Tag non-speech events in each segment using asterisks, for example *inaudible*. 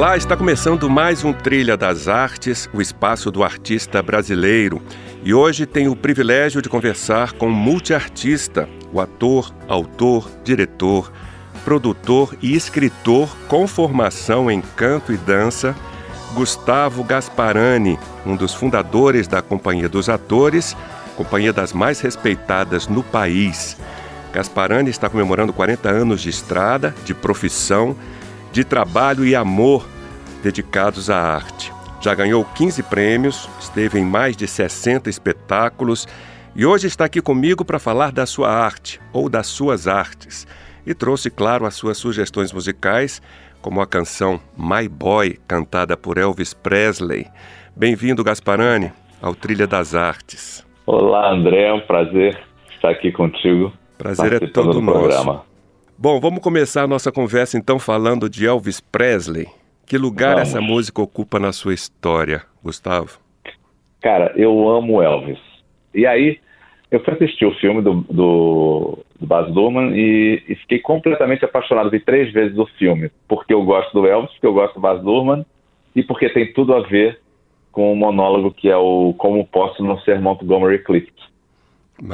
Olá, está começando mais um Trilha das Artes, o espaço do artista brasileiro. E hoje tenho o privilégio de conversar com um multiartista, o ator, autor, diretor, produtor e escritor com formação em canto e dança, Gustavo Gasparani, um dos fundadores da Companhia dos Atores, companhia das mais respeitadas no país. Gasparani está comemorando 40 anos de estrada, de profissão de trabalho e amor dedicados à arte. Já ganhou 15 prêmios, esteve em mais de 60 espetáculos e hoje está aqui comigo para falar da sua arte ou das suas artes. E trouxe, claro, as suas sugestões musicais, como a canção My Boy, cantada por Elvis Presley. Bem-vindo, Gasparani, ao Trilha das Artes. Olá, André, é um prazer estar aqui contigo. Prazer é todo nosso. Programa. Bom, vamos começar a nossa conversa então falando de Elvis Presley. Que lugar vamos. essa música ocupa na sua história, Gustavo? Cara, eu amo Elvis. E aí, eu fui assistir o filme do, do, do Baz Luhrmann e, e, fiquei completamente apaixonado. Vi três vezes o filme, porque eu gosto do Elvis, porque eu gosto do Baz Luhrmann e porque tem tudo a ver com o monólogo que é o Como Posso Não Ser Montgomery Clift.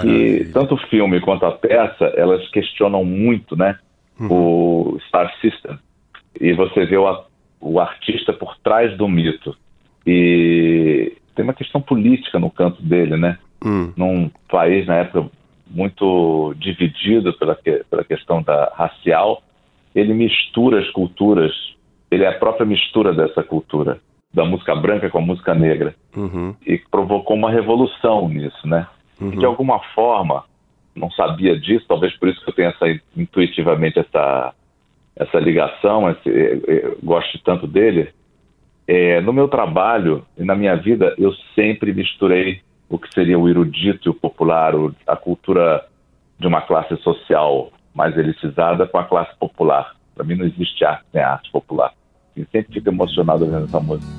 E tanto o filme quanto a peça, elas questionam muito, né, uhum. o Star System. E você vê o, o artista por trás do mito. E tem uma questão política no canto dele, né? Uhum. Num país, na época, muito dividido pela, pela questão da racial, ele mistura as culturas, ele é a própria mistura dessa cultura, da música branca com a música negra. Uhum. E provocou uma revolução nisso, né? Uhum. E de alguma forma, não sabia disso, talvez por isso que eu tenho essa, intuitivamente essa, essa ligação, esse, eu gosto tanto dele. É, no meu trabalho e na minha vida, eu sempre misturei o que seria o erudito e o popular, o, a cultura de uma classe social mais elitizada com a classe popular. Para mim não existe arte sem arte popular. E sempre fico emocionado vendo essa música.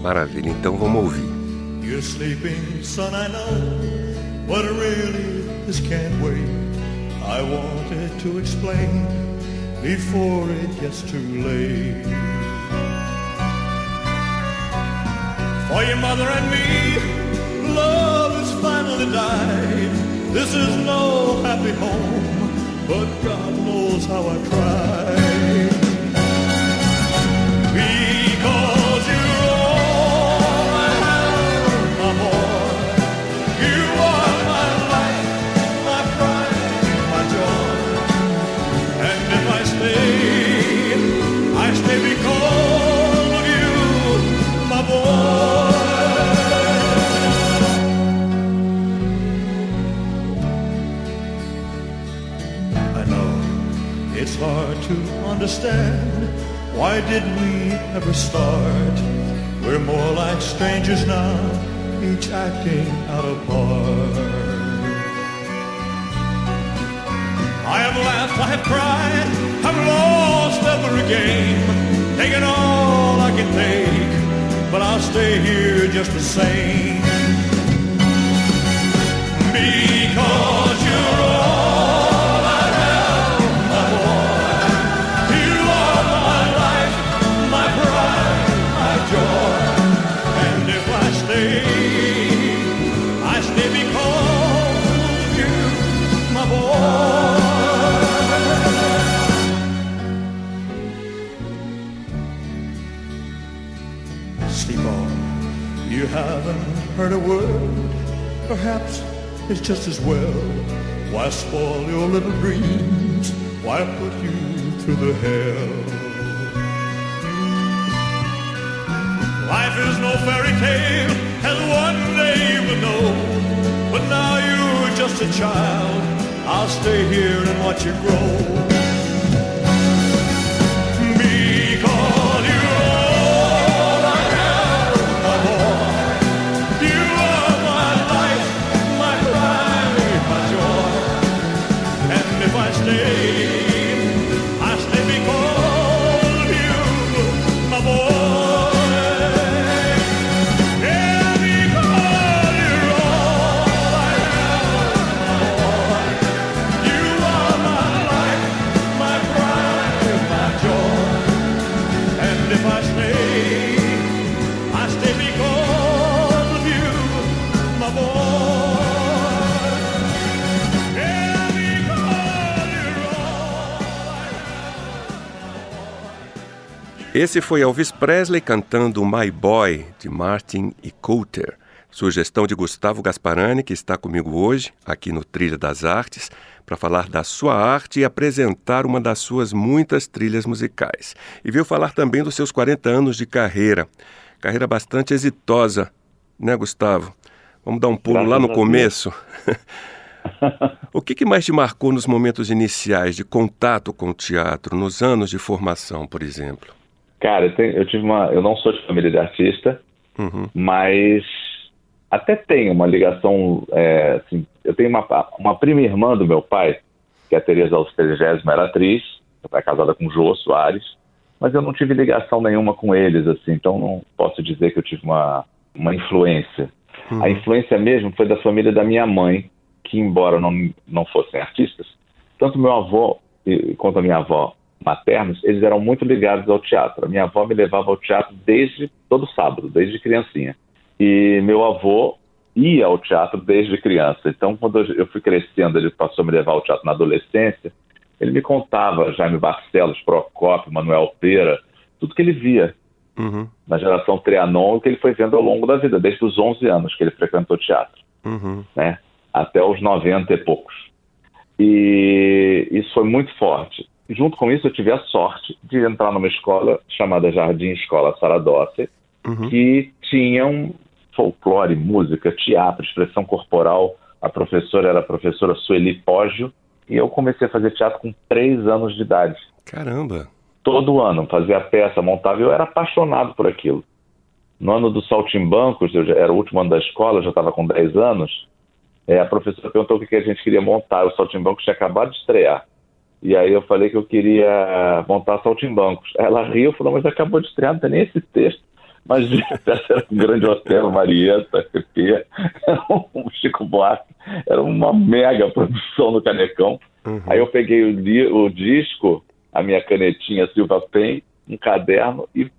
Maravilha, então vamos ouvir. You're sleeping, son, I know. But really, this can't wait. I wanted to explain before it gets too late. For your mother and me, love has finally died. This is no happy home, but God knows how I tried. Understand why did we ever start? We're more like strangers now, each acting out of part. I have laughed, I have cried, I've lost every game, taken all I can take, but I'll stay here just the same. Because you're heard a word, perhaps it's just as well. Why spoil your little dreams? Why put you through the hell? Life is no fairy tale, as one day you will know. But now you're just a child. I'll stay here and watch you grow. Esse foi Elvis Presley cantando My Boy, de Martin e Coulter. Sugestão de Gustavo Gasparani, que está comigo hoje, aqui no Trilha das Artes, para falar da sua arte e apresentar uma das suas muitas trilhas musicais. E veio falar também dos seus 40 anos de carreira. Carreira bastante exitosa, né, Gustavo? Vamos dar um pulo Graças lá no começo. *laughs* o que, que mais te marcou nos momentos iniciais de contato com o teatro, nos anos de formação, por exemplo? Cara, eu, tenho, eu tive uma. Eu não sou de família de artista, uhum. mas até tenho uma ligação. É, assim, eu tenho uma, uma prima irmã do meu pai, que é a Tereza Alstregésima, era atriz, é casada com Jô Soares, mas eu não tive ligação nenhuma com eles, assim, então não posso dizer que eu tive uma, uma influência. Uhum. A influência mesmo foi da família da minha mãe, que embora não, não fossem artistas, tanto meu avô quanto a minha avó maternos, eles eram muito ligados ao teatro. A minha avó me levava ao teatro desde todo sábado, desde criancinha. E meu avô ia ao teatro desde criança. Então, quando eu fui crescendo, ele passou a me levar ao teatro na adolescência. Ele me contava Jaime Barcelos, Procópio, Manuel Pera, tudo que ele via uhum. na geração Trianon, que ele foi vendo ao longo da vida, desde os 11 anos que ele frequentou teatro, uhum. né? até os 90 e poucos. E isso foi muito forte junto com isso, eu tive a sorte de entrar numa escola chamada Jardim Escola Saradossi, uhum. que tinha um folclore, música, teatro, expressão corporal. A professora era a professora Sueli Poggio, e eu comecei a fazer teatro com três anos de idade. Caramba! Todo ano, fazia peça, montava, eu era apaixonado por aquilo. No ano do Saltimbancos, eu já, era o último ano da escola, eu já estava com 10 anos, é, a professora perguntou o que, que a gente queria montar. O Saltimbancos tinha acabado de estrear. E aí eu falei que eu queria montar saltimbancos. Ela riu e falou, mas acabou de estrear, não tem nem esse texto. Mas *laughs* era um grande hotel, Marieta, Pepe, era um Chico Buarque, era uma mega produção no Canecão. Uhum. Aí eu peguei o, o, disco, a minha canetinha Silva Pen, um caderno e,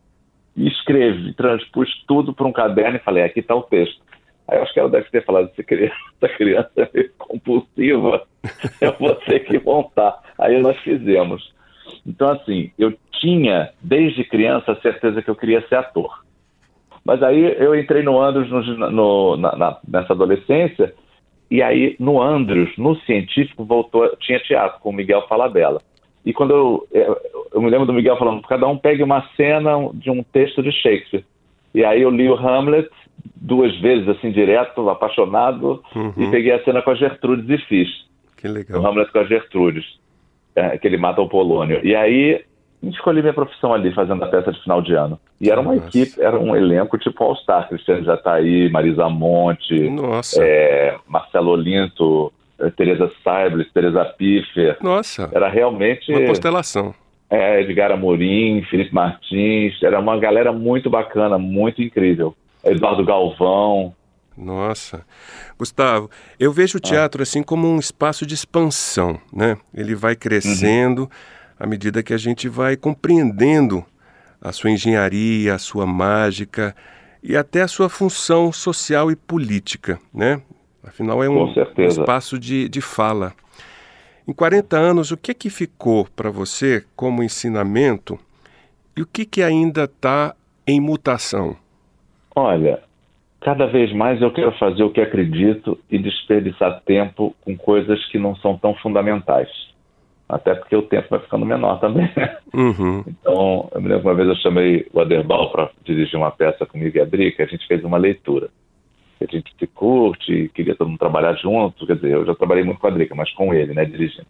e escrevi, transpus tudo para um caderno e falei, aqui está o texto. Aí eu acho que ela deve ter falado, essa criança, *laughs* criança é meio compulsiva, *laughs* eu vou ter que montar. Aí nós fizemos. Então, assim, eu tinha, desde criança, a certeza que eu queria ser ator. Mas aí eu entrei no Andros no, no, na, na, nessa adolescência, e aí no Andros, no científico, voltou, tinha teatro com o Miguel Falabella. E quando eu, eu, eu me lembro do Miguel falando, cada um pegue uma cena de um texto de Shakespeare. E aí eu li o Hamlet duas vezes, assim, direto, apaixonado, uhum. e peguei a cena com a Gertrudes e fiz. Que legal. O Hamlet com a Gertrudes, é, que ele mata o Polônio. E aí escolhi minha profissão ali, fazendo a peça de final de ano. E era uma Nossa. equipe, era um elenco tipo All-Star, Cristiano Jataí, Marisa Monte, é, Marcelo Olinto, é, Teresa Saibler, Teresa Piffer. Nossa! Era realmente... Uma constelação. É, Edgar Amorim, Felipe Martins, era uma galera muito bacana, muito incrível. Eduardo Galvão. Nossa. Gustavo, eu vejo o ah. teatro assim como um espaço de expansão, né? Ele vai crescendo uhum. à medida que a gente vai compreendendo a sua engenharia, a sua mágica e até a sua função social e política, né? Afinal, é um, um espaço de, de fala. Em 40 anos, o que é que ficou para você como ensinamento e o que, que ainda está em mutação? Olha, cada vez mais eu quero fazer o que acredito e desperdiçar tempo com coisas que não são tão fundamentais. Até porque o tempo vai ficando menor também. Uhum. Então, eu me lembro uma vez eu chamei o Aderbal para dirigir uma peça comigo e a Drica, a gente fez uma leitura. A gente se curte, queria todo mundo trabalhar junto, quer dizer, eu já trabalhei muito com a Drica, mas com ele, né, dirigindo.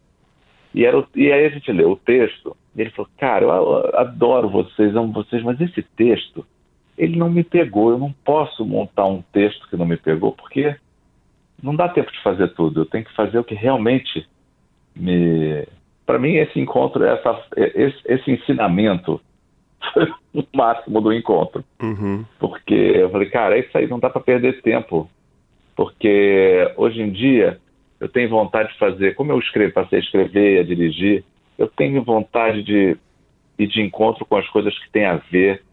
E, era, e aí a gente leu o texto, e ele falou, cara, eu adoro vocês, amo vocês, mas esse texto ele não me pegou. Eu não posso montar um texto que não me pegou, porque não dá tempo de fazer tudo. Eu tenho que fazer o que realmente me. Para mim, esse encontro, essa, esse, esse ensinamento *laughs* foi o máximo do encontro. Uhum. Porque eu falei, cara, é isso aí, não dá para perder tempo. Porque hoje em dia eu tenho vontade de fazer, como eu escrevo, passei a escrever, a dirigir, eu tenho vontade de ir de encontro com as coisas que têm a ver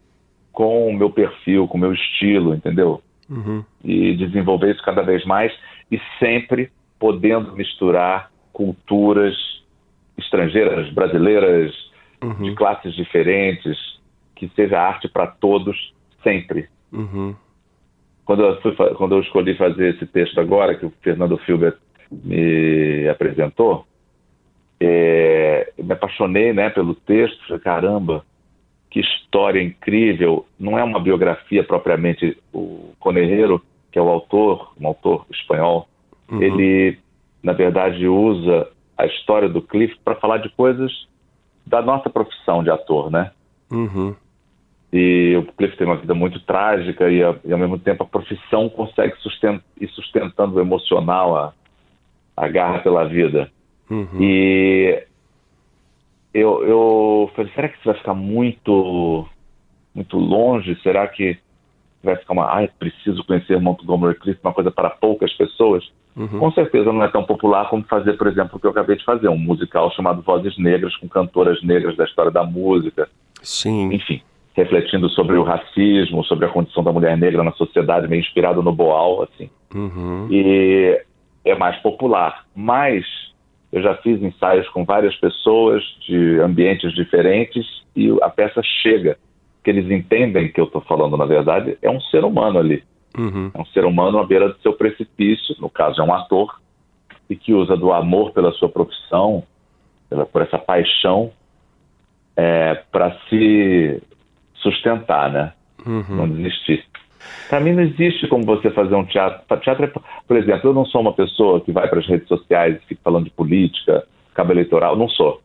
com o meu perfil, com o meu estilo, entendeu? Uhum. E desenvolver isso cada vez mais e sempre podendo misturar culturas estrangeiras, brasileiras, uhum. de classes diferentes, que seja arte para todos sempre. Uhum. Quando eu, fui, quando eu escolhi fazer esse texto agora, que o Fernando Filber me apresentou, é, me apaixonei né, pelo texto. Falei, caramba, que história incrível. Não é uma biografia propriamente. O Conerreiro, que é o autor, um autor espanhol, uhum. ele, na verdade, usa a história do Cliff para falar de coisas da nossa profissão de ator, né? Uhum. E o Cliff tem uma vida muito trágica e, e ao mesmo tempo, a profissão consegue sustent, ir sustentando o emocional, a, a garra pela vida. Uhum. E eu, eu falei, será que isso vai ficar muito, muito longe? Será que vai ficar uma, ai, preciso conhecer Montgomery Clift, uma coisa para poucas pessoas? Uhum. Com certeza não é tão popular como fazer, por exemplo, o que eu acabei de fazer, um musical chamado Vozes Negras, com cantoras negras da história da música. Sim. Enfim, refletindo sobre o racismo, sobre a condição da mulher negra na sociedade, meio inspirado no Boal, assim. Uhum. E é mais popular. Mas eu já fiz ensaios com várias pessoas de ambientes diferentes e a peça chega. Que eles entendem que eu estou falando, na verdade, é um ser humano ali. Uhum. É um ser humano à beira do seu precipício, no caso é um ator, e que usa do amor pela sua profissão, pela, por essa paixão, é, para se sustentar, né? Uhum. Não desistir. Para mim não existe como você fazer um teatro. Teatro é, por exemplo, eu não sou uma pessoa que vai para as redes sociais e fica falando de política, cabo eleitoral, não sou.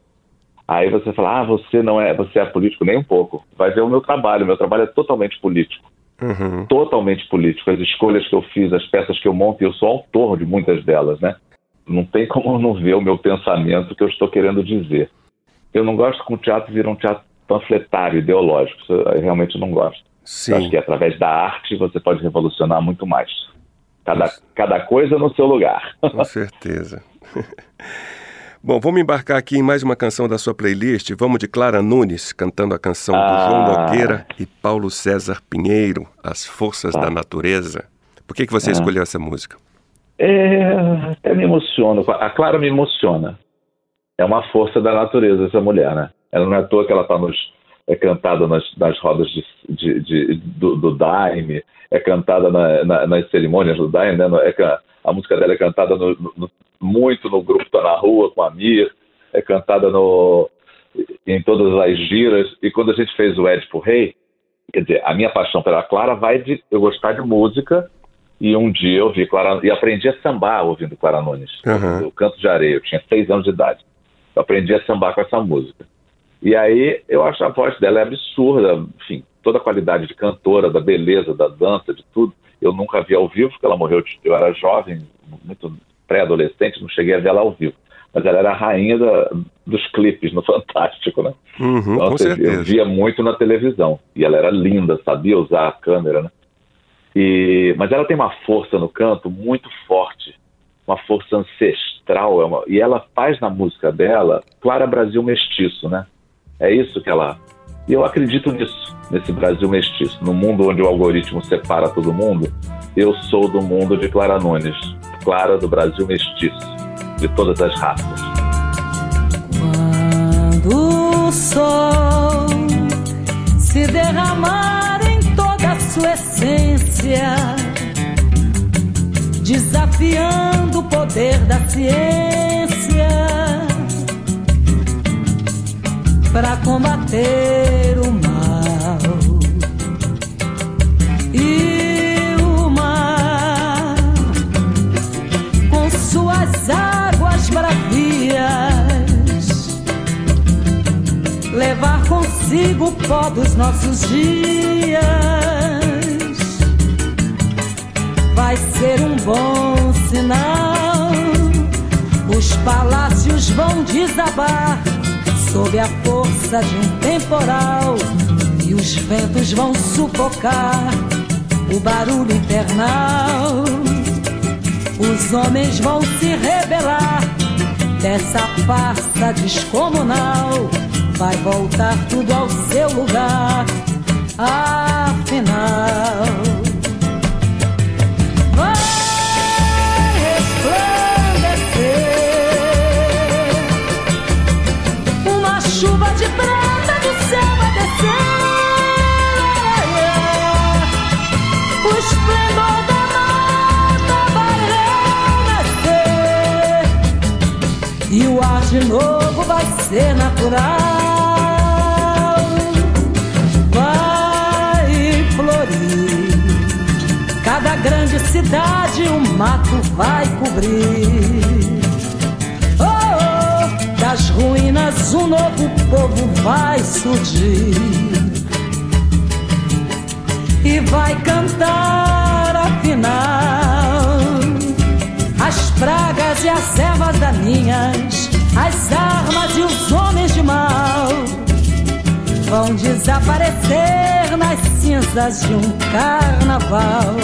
Aí você fala, ah, você não é, você é político nem um pouco. Vai ver o meu trabalho, meu trabalho é totalmente político. Uhum. Totalmente político. As escolhas que eu fiz, as peças que eu monto, eu sou autor de muitas delas, né? Não tem como não ver o meu pensamento que eu estou querendo dizer. Eu não gosto que o teatro vira um teatro panfletário, ideológico. Isso eu realmente não gosto. Sim. Acho que através da arte você pode revolucionar muito mais. Cada, cada coisa no seu lugar. Com *laughs* certeza. *laughs* Bom, vamos embarcar aqui em mais uma canção da sua playlist. Vamos de Clara Nunes, cantando a canção ah. do João ah. Nogueira e Paulo César Pinheiro, As Forças tá. da Natureza. Por que, que você ah. escolheu essa música? É, até me emociona. A Clara me emociona. É uma força da natureza essa mulher, né? Ela não é à toa que ela está nos é cantada nas, nas rodas de, de, de, do, do Daime, é cantada na, na, nas cerimônias do Daime, né? É, a música dela é cantada no, no, muito no grupo Tá na Rua, com a Mir, é cantada no, em todas as giras, e quando a gente fez o Édipo Rei, quer dizer, a minha paixão pela Clara vai de eu gostar de música, e um dia eu vi Clara, e aprendi a sambar ouvindo Clara Nunes, uhum. o Canto de Areia, eu tinha seis anos de idade, eu aprendi a sambar com essa música. E aí eu acho a voz dela é absurda, enfim, toda a qualidade de cantora, da beleza, da dança, de tudo. Eu nunca vi ao vivo, porque ela morreu, eu era jovem, muito pré-adolescente, não cheguei a ver ela ao vivo. Mas ela era a rainha da, dos clipes no *laughs* Fantástico, né? Uhum, então, com assim. Eu via muito na televisão. E ela era linda, sabia usar a câmera, né? E, mas ela tem uma força no canto muito forte, uma força ancestral. É uma, e ela faz na música dela, Clara Brasil Mestiço, né? É isso que ela. E eu acredito nisso, nesse Brasil mestiço. No mundo onde o algoritmo separa todo mundo, eu sou do mundo de Clara Nunes, Clara do Brasil mestiço, de todas as raças. Quando o sol se derramar em toda a sua essência, desafiando o poder da ciência para combater o mal. E o mar, com suas águas bravias, levar consigo o pó dos nossos dias. Vai ser um bom sinal. Os palácios vão desabar sob a força de um temporal e os ventos vão sufocar o barulho infernal. Os homens vão se rebelar dessa farsa descomunal. Vai voltar tudo ao seu lugar, afinal. Ser natural. Vai florir. Cada grande cidade o um mato vai cobrir. Oh, oh, das ruínas um novo povo vai surgir. E vai cantar afinal as pragas e as ervas daninhas, as armas e os homens de mal vão desaparecer nas cinzas de um carnaval.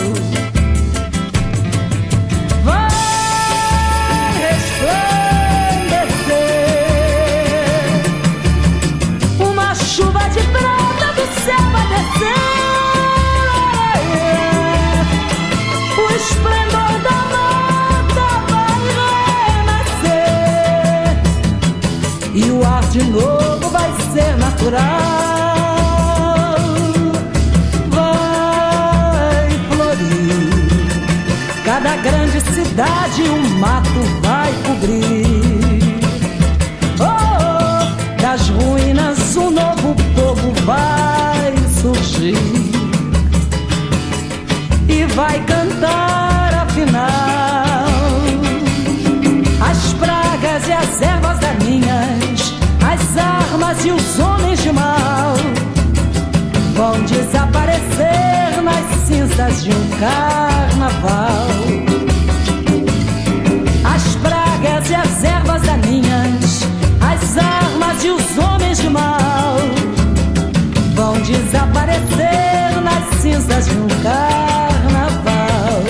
De novo vai ser natural. Vai florir. Cada grande cidade um mato vai cobrir. Oh, das ruínas um novo povo vai surgir e vai cantar afinal as pragas e as ervas daninhas, as armas e os homens de mal vão desaparecer nas cinzas de um carnaval. As pragas e as ervas daninhas, as armas e os homens de mal vão desaparecer nas cinzas de um carnaval.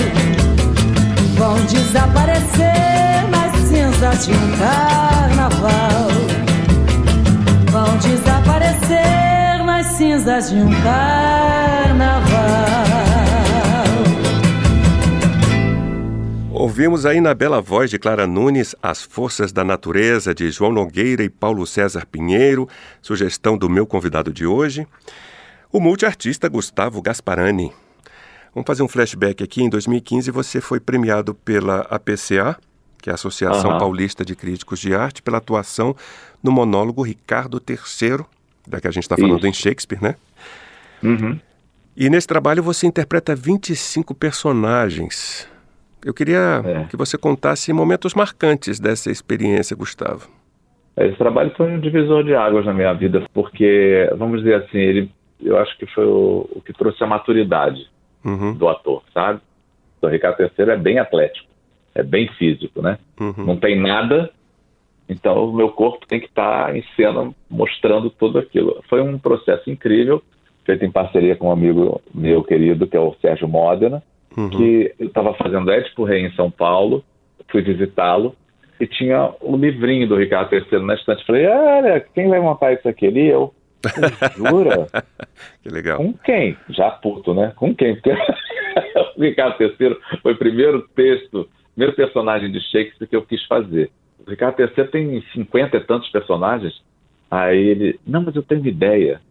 Vão desaparecer nas cinzas de um carnaval. Desaparecer nas cinzas de um carnaval. Ouvimos aí na bela voz de Clara Nunes As Forças da Natureza de João Nogueira e Paulo César Pinheiro, sugestão do meu convidado de hoje, o multiartista Gustavo Gasparani. Vamos fazer um flashback aqui. Em 2015 você foi premiado pela APCA, que é a Associação Aham. Paulista de Críticos de Arte, pela atuação no monólogo Ricardo III, da que a gente está falando Isso. em Shakespeare, né? Uhum. E nesse trabalho você interpreta 25 personagens. Eu queria É. que você contasse momentos marcantes dessa experiência, Gustavo. Esse trabalho foi um divisor de águas na minha vida, porque, vamos dizer assim, ele, eu acho que foi o, o que trouxe a maturidade Uhum, do ator, sabe? O Ricardo III é bem atlético, é bem físico, né? uhum, Não tem nada, então o meu corpo tem que estar em cena mostrando tudo aquilo. Foi um processo incrível, feito em parceria com um amigo meu querido, que é o Sérgio Modena, uhum. que eu estava fazendo Édipo Rei em São Paulo, fui visitá-lo e tinha o livrinho do Ricardo III na estante. Falei, olha, quem vai montar isso aqui? Ele eu. Eu, *laughs* Jura? Que legal. Com quem? Já puto, né? Com quem? Porque *laughs* o Ricardo III foi o primeiro texto, primeiro personagem de Shakespeare que eu quis fazer. O Ricardo III tem cinquenta e tantos personagens. Aí ele, não, mas eu tenho ideia.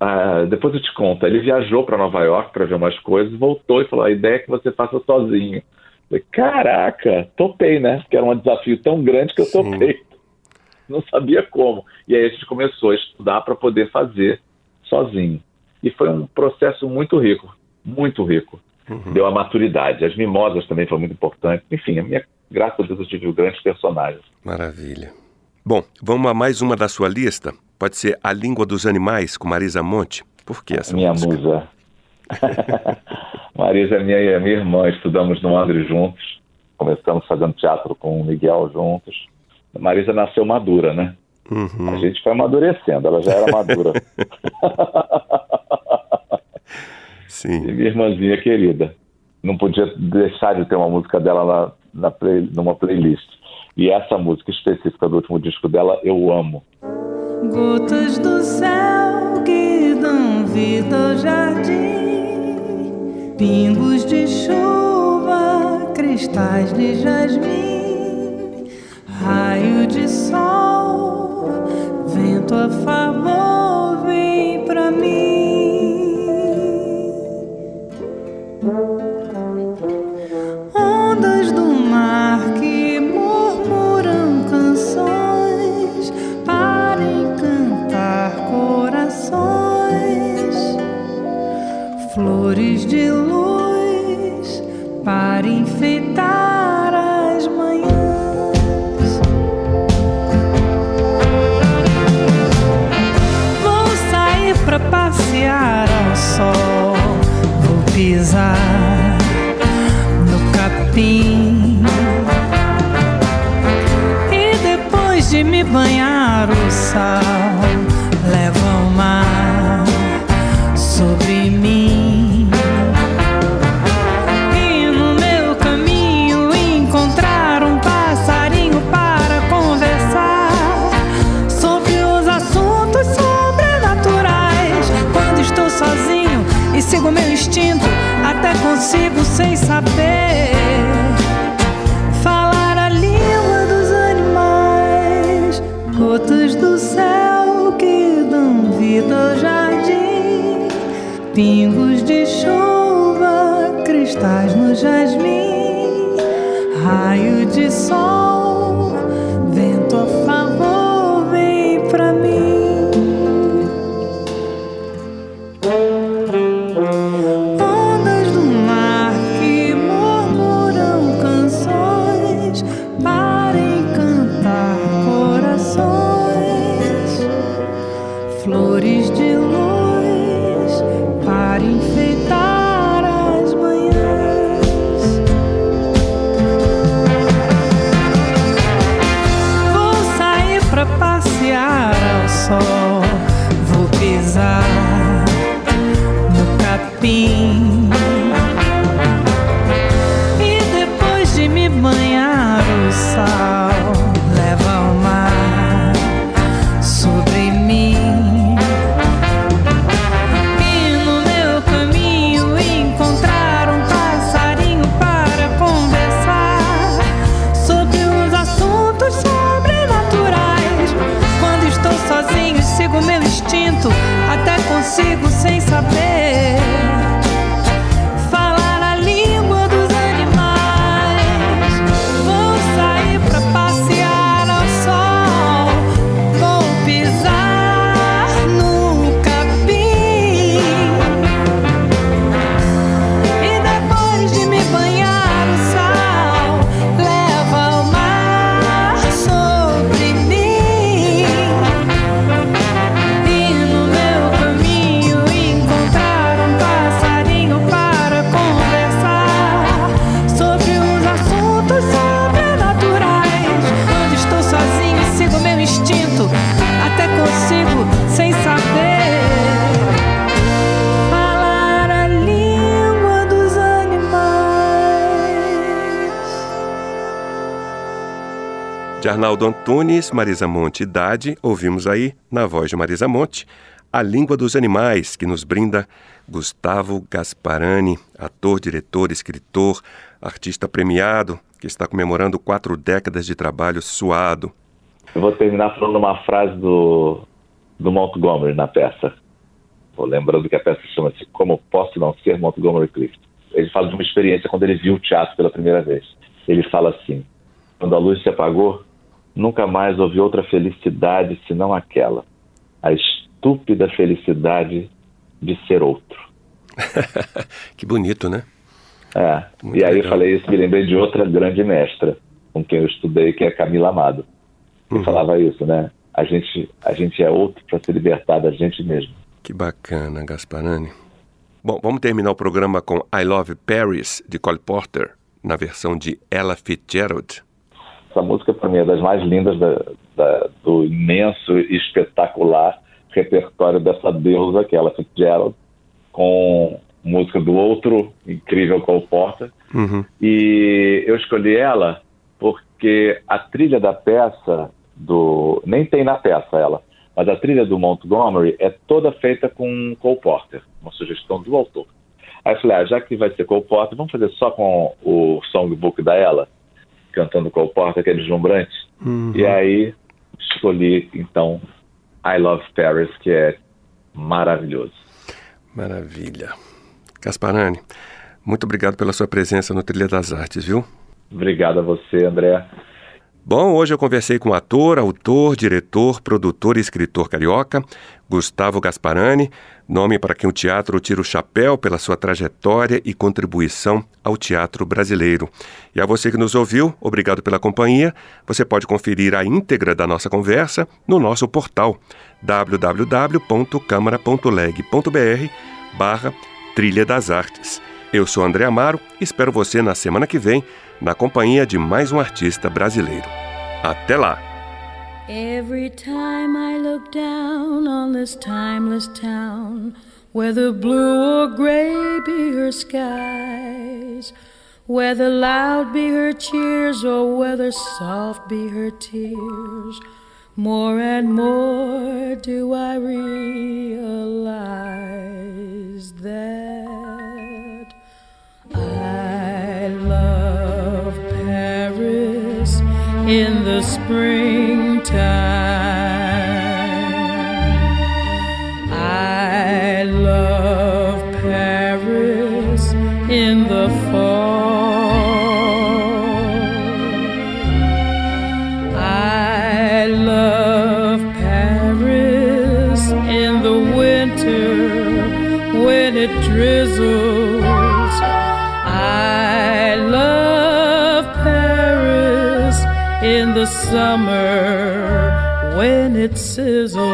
Ah, depois eu te conto. Ele viajou para Nova York para ver umas coisas, voltou e falou: a ideia é que você faça sozinho. Falei, caraca, topei, né? Porque era um desafio tão grande que eu Sim. topei. *laughs* Não sabia como. E aí a gente começou a estudar para poder fazer sozinho. E foi um processo muito rico, muito rico. Uhum. Deu a maturidade. As mimosas também foram muito importantes. Enfim, a minha, graças a Deus eu tive grandes personagens. Maravilha. Bom, vamos a mais uma da sua lista. Pode ser A Língua dos Animais, com Marisa Monte. Por que essa minha música? musa. *laughs* Marisa é minha, minha irmã, estudamos no André juntos. Começamos fazendo teatro com o Miguel juntos. Marisa nasceu madura, né? Uhum. A gente foi amadurecendo, ela já era madura. *laughs* E Sim. minha irmãzinha querida. Não podia deixar de ter uma música dela na, na play- numa playlist. E essa música específica do último disco dela, eu amo. Gotas do céu que dão vida ao jardim, pingos de chuva, cristais de jasmim, raio de sol, vento a favor, vem pra mim. Mm-hmm. Vou raio de sol, De Arnaldo Antunes, Marisa Monte Idade, ouvimos aí, na voz de Marisa Monte, A Língua dos Animais, que nos brinda Gustavo Gasparani, ator, diretor, escritor, artista premiado, que está comemorando quatro décadas de trabalho suado. Eu vou terminar falando uma frase do, do Montgomery na peça. Vou lembrando que a peça chama-se Como Posso Não Ser Montgomery Clift. Ele fala de uma experiência quando ele viu o teatro pela primeira vez. Ele fala assim: Quando a luz se apagou, nunca mais houve outra felicidade senão aquela. A estúpida felicidade de ser outro. *laughs* que bonito, né? É. Muito e aí legal. eu falei isso, me lembrei de outra grande mestra com quem eu estudei, que é Camila Amado. Que Uhum. falava isso, né? A gente, a gente é outro para se libertar da gente mesmo. Que bacana, Gasparani. Bom, vamos terminar o programa com I Love Paris, de Cole Porter, na versão de Ella Fitzgerald. Essa música, para mim, é das mais lindas da- da- do imenso e espetacular repertório dessa deusa, que é ela Fitzgerald, com música do outro incrível Cole Porter. Uhum. E eu escolhi ela porque a trilha da peça do nem tem na peça ela, mas a trilha do Montgomery é toda feita com Cole Porter, uma sugestão do autor. Aí eu falei, ah, já que vai ser Cole Porter, vamos fazer só com o songbook da ela, cantando Cole Porter, que é deslumbrante. Uhum. E aí escolhi então I Love Paris, que é maravilhoso. Maravilha. Gasparani, muito obrigado pela sua presença no Trilha das Artes, viu? Obrigado a você, André. Bom, hoje eu conversei com o ator, autor, diretor, produtor e escritor carioca, Gustavo Gasparani, nome para quem o teatro tira o chapéu pela sua trajetória e contribuição ao teatro brasileiro. E a você que nos ouviu, obrigado pela companhia. Você pode conferir a íntegra da nossa conversa no nosso portal www.câmara.leg.br barra Trilha das Artes. Eu sou André Amaro espero você na semana que vem na companhia de mais um artista brasileiro. Até lá! Every time I look down on this timeless town, whether blue or gray be her skies, whether loud be her cheers or whether soft be her tears, more and more do I realize spring. Summer when it sizzles.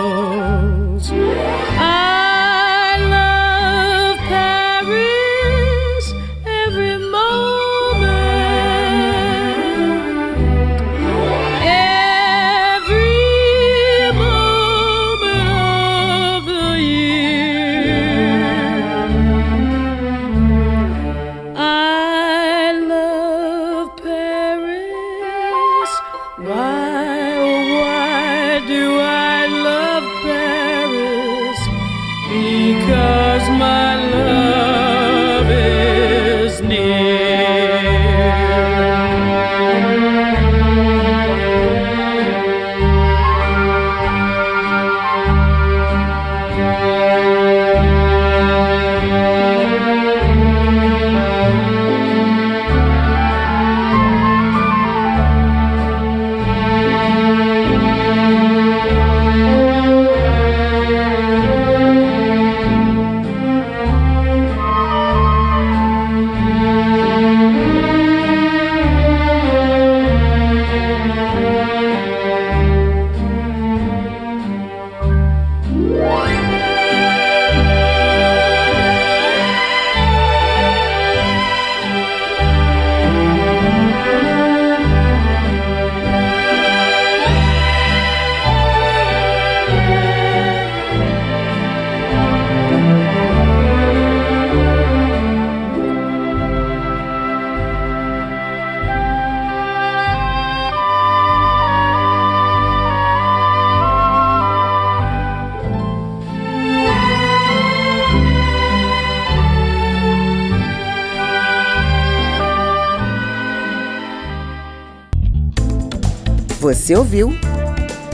Ouviu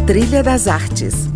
Trilha das Artes